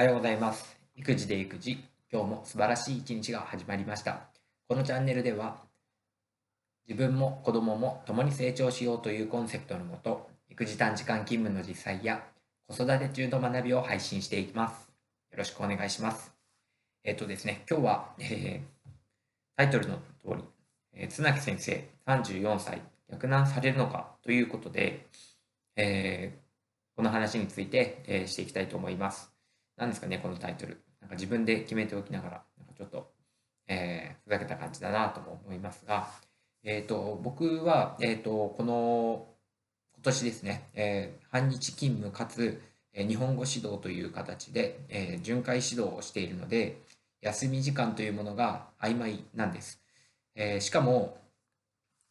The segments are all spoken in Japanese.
おはようございます。育児で育児、今日も素晴らしい一日が始まりました。このチャンネルでは、自分も子供も共に成長しようというコンセプトのもと、育児短時間勤務の実際や子育て中の学びを配信していきます。よろしくお願いします。えっ、とですね、今日は、えータイトルの通り、えー、綱木先生34歳、逆難されるのかということで、えーこの話について、えーしていきたいと思います。何ですかね、このタイトル。なんか自分で決めておきながら、なんかちょっと、えーふざけた感じだなとも思いますが、えっ、と、僕は、えっ、と、この、今年ですね、えー半日勤務かつ、えー日本語指導という形で、えー巡回指導をしているので、休み時間というものが曖昧なんです。えーしかも、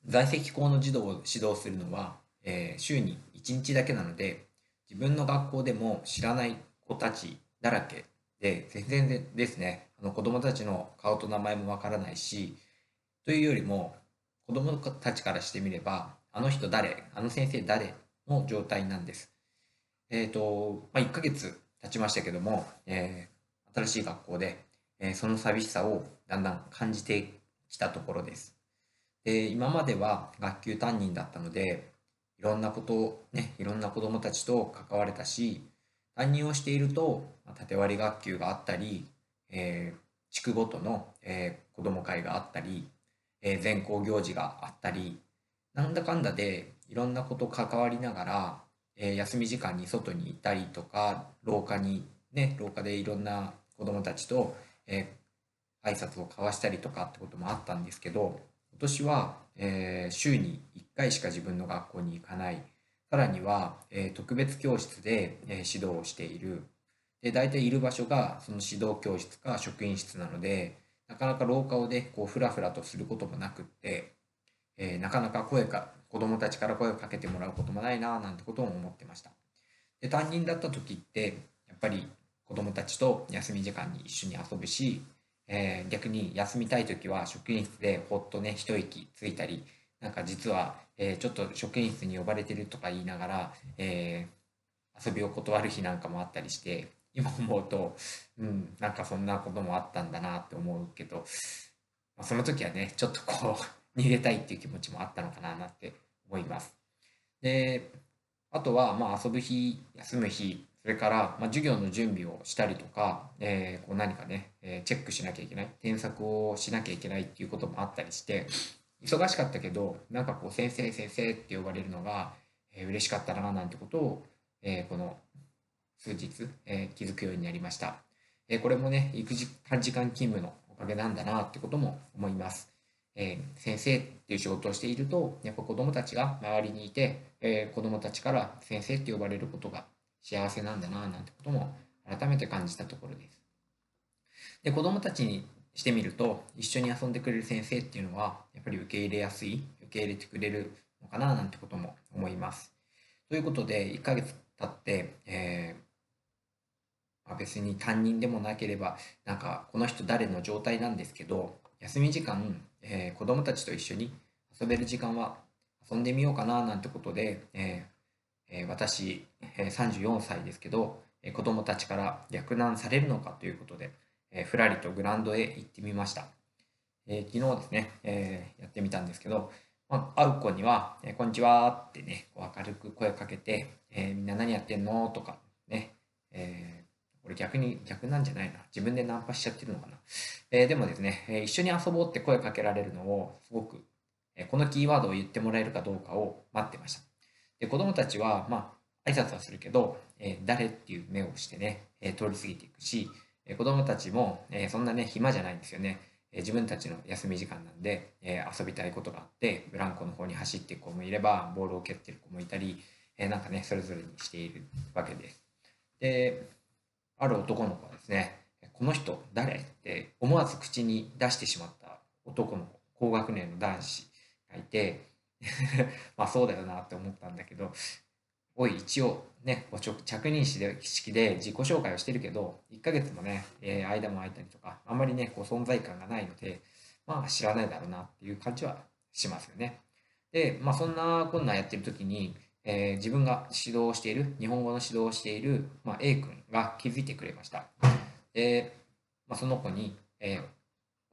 在籍校の児童を指導するのは、えー週に1日だけなので、自分の学校でも知らない子たちだらけで、全然ですね、あの子供たちの顔と名前もわからないし、というよりも、子供たちからしてみれば、あの人誰、あの先生誰の状態なんです。えっ、と、まあ、1ヶ月経ちましたけども、えー新しい学校で、えーその寂しさをだんだん感じてきたところです。で、今までは学級担任だったので、いろんなことをね、いろんな子どもたちと関われたし、担任をしていると、縦割り学級があったり、えー地区ごとの、えー子ども会があったり、えー全校行事があったり、なんだかんだでいろんなこと関わりながら、えー休み時間に外に行ったりとか、廊下に、ね、廊下でいろんな子どもたちと、えー挨拶を交わしたりとかってこともあったんですけど、今年は、えー週に1回しか自分の学校に行かない。さらには、えー特別教室で、えー指導をしている。で、大体いる場所がその指導教室か職員室なので、なかなか廊下をね、こう、ふらふらとすることもなくって、えーなかなか声か、子供たちから声をかけてもらうこともないな、なんてことも思ってました。で、担任だった時って、やっぱり子供たちと休み時間に一緒に遊ぶし、えー逆に休みたい時は職員室でほっとね、一息ついたり、なんか実は、えーちょっと職員室に呼ばれてるとか言いながら、えー遊びを断る日なんかもあったりして、今思うと、うん、なんかそんなこともあったんだなって思うけど、まあ、その時はね、ちょっとこう、逃げたいっていう気持ちもあったのかななんて思います。で、あとは、まあ、遊ぶ日、休む日、それから、まあ、授業の準備をしたりとか、えーこう何かね、えチェックしなきゃいけない、添削をしなきゃいけないっていうこともあったりして、忙しかったけど、なんかこう、先生、先生って呼ばれるのが、えー嬉しかったな、なんてことを、えーこの数日、えー気づくようになりました。えーこれもね、育児短時間勤務のおかげなんだなってことも思います。えー先生っていう仕事をしていると、やっぱ子供たちが周りにいて、えー子供たちから先生って呼ばれることが幸せなんだななんてことも改めて感じたところです。で、子供たちにしてみると、一緒に遊んでくれる先生っていうのは、やっぱり受け入れやすい、受け入れてくれるのかななんてことも思います。ということで、1ヶ月経って、えーまあ、別に担任でもなければ、なんかこの人誰の状態なんですけど、休み時間、えー子供たちと一緒に遊べる時間は遊んでみようかななんてことで、えーえー私、え34歳ですけど、えー子供たちから逆難されるのかということで、えーふらりとグランドへ行ってみました。えー昨日ですね、えーやってみたんですけど、まあ、会う子には、えこんにちはってね、こう明るく声かけて、えみんな何やってんのとかね、えーこれ逆に逆なんじゃないな。自分でナンパしちゃってるのかな。えでもですね、え一緒に遊ぼうって声かけられるのをすごく、えこのキーワードを言ってもらえるかどうかを待ってました。で、子供たちは、まあ、挨拶はするけど、え誰っていう目をしてね、え通り過ぎていくし、え子供たちも、えそんなね、暇じゃないんですよね。え自分たちの休み時間なんで、え遊びたいことがあって、ブランコの方に走っていく子もいれば、ボールを蹴ってる子もいたり、えーなんかね、それぞれにしているわけです。で、ある男の子はですね、この人誰って思わず口に出してしまった男の子、高学年の男子がいて、まあそうだよなって思ったんだけど、おい、一応ね、こう着任式で式で自己紹介をしてるけど、1ヶ月もね、えー間も空いたりとか、あんまりね、こう存在感がないので、まあ知らないだろうなっていう感じはしますよね。で、まあそんなこんなやってる時に、えー、自分が指導している、日本語の指導をしている、まあ、A 君が気づいてくれました。で、まあ、その子に、えー、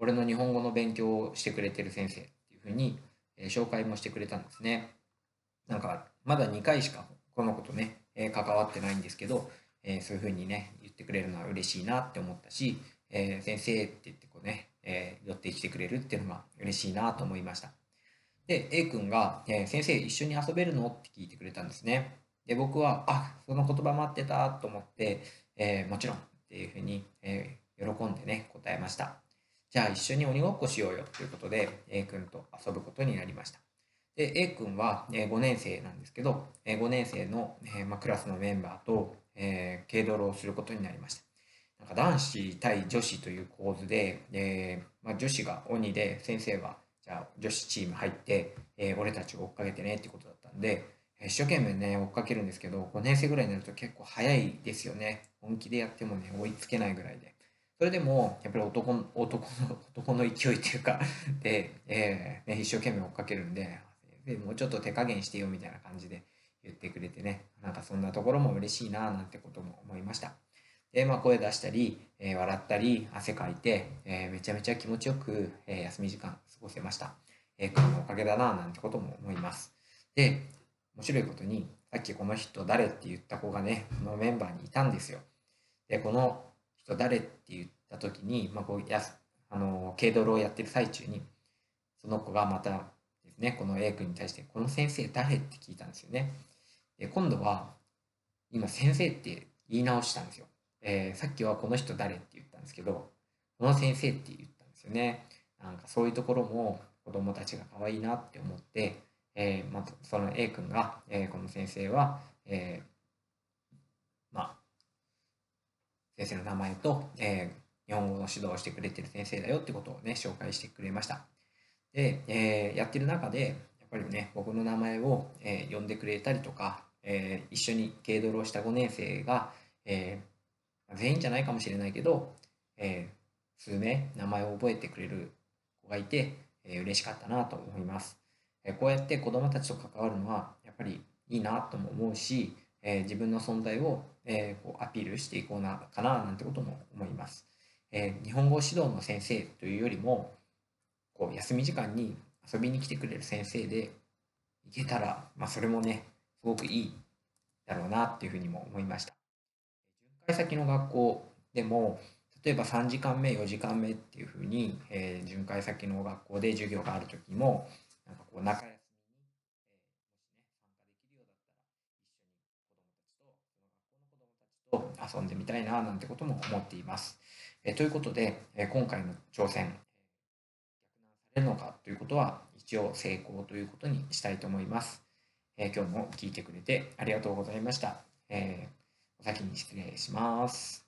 俺の日本語の勉強をしてくれてる先生っていうふうに、えー、紹介もしてくれたんですね。なんか、まだ2回しかこの子とね、えー、関わってないんですけど、えー、そういうふうにね、言ってくれるのは嬉しいなって思ったし、えー、先生って言ってこうね、え寄ってきてくれるっていうのが嬉しいなと思いました。で、A 君が、えー、先生一緒に遊べるの？って聞いてくれたんですね。で、僕は、あ、その言葉待ってたと思って、えー、もちろんっていうふうに、えー、喜んでね、答えました。じゃあ一緒に鬼ごっこしようよということで、A 君と遊ぶことになりました。で、A 君は5年生なんですけど、5年生の、えま、クラスのメンバーと、えー、軽泥をすることになりました。なんか男子対女子という構図で、えーまあ、女子が鬼で先生はじゃあ女子チーム入って、えー、俺たちを追っかけてねってことだったんで、一生懸命ね、追っかけるんですけど、5年生ぐらいになると結構早いですよね。本気でやってもね、追いつけないぐらいで。それでも、やっぱり男の、男の、男の勢いっていうか で、えー、ね、一生懸命追っかけるんで、でもうちょっと手加減してよみたいな感じで言ってくれてね、なんかそんなところも嬉しいななんてことも思いました。で、まあ、声出したり、えー、笑ったり、汗かいて、えー、めちゃめちゃ気持ちよく、えー、休み時間過ごせました。えー、君のおかげだな、なんてことも思います。で、面白いことに、さっきこの人誰って言った子がね、このメンバーにいたんですよ。で、この人誰って言った時に、まあ、こうやあの軽泥をやってる最中に、その子がまたね、この A 君に対して、この先生誰って聞いたんですよね。で、今度は、今先生って言い直したんですよ。えー、さっきはこの人誰って言ったんですけど、この先生って言ったんですよね。なんかそういうところも子供たちが可愛いなって思って、えー、まずその A 君が、えー、この先生は、えー、まあ、先生の名前と、え、日本語の指導をしてくれてる先生だよってことをね、紹介してくれました。で、えー、やってる中で、やっぱりね、僕の名前を、えー、呼んでくれたりとか、えー、一緒に軽泥をした5年生が、え、全員じゃないかもしれないけど、え、数名名前を覚えてくれる子がいて、えー、嬉しかったなと思います、え、こうやって子どもたちと関わるのはやっぱりいいなとも思うし、え、自分の存在を、え、こうアピールしていこうなかななんてことも思います、え、日本語指導の先生というよりもこう休み時間に遊びに来てくれる先生でいけたら、まあ、それもねすごくいいだろうなっていうふうにも思いました巡回先の学校でも例えば3時間目4時間目っていうふうに、えー、巡回先の学校で授業がある時もなんかこう中休みに、えー、もしね参加できるようだったら一緒に子どもたちとその学校の子どもたちと遊んでみたいななんてことも思っています。えー、ということで、えー、今回の挑戦れるのかということは一応成功ということにしたいと思います。えー、今日も聞いてくれてありがとうございました。えーお先に失礼します。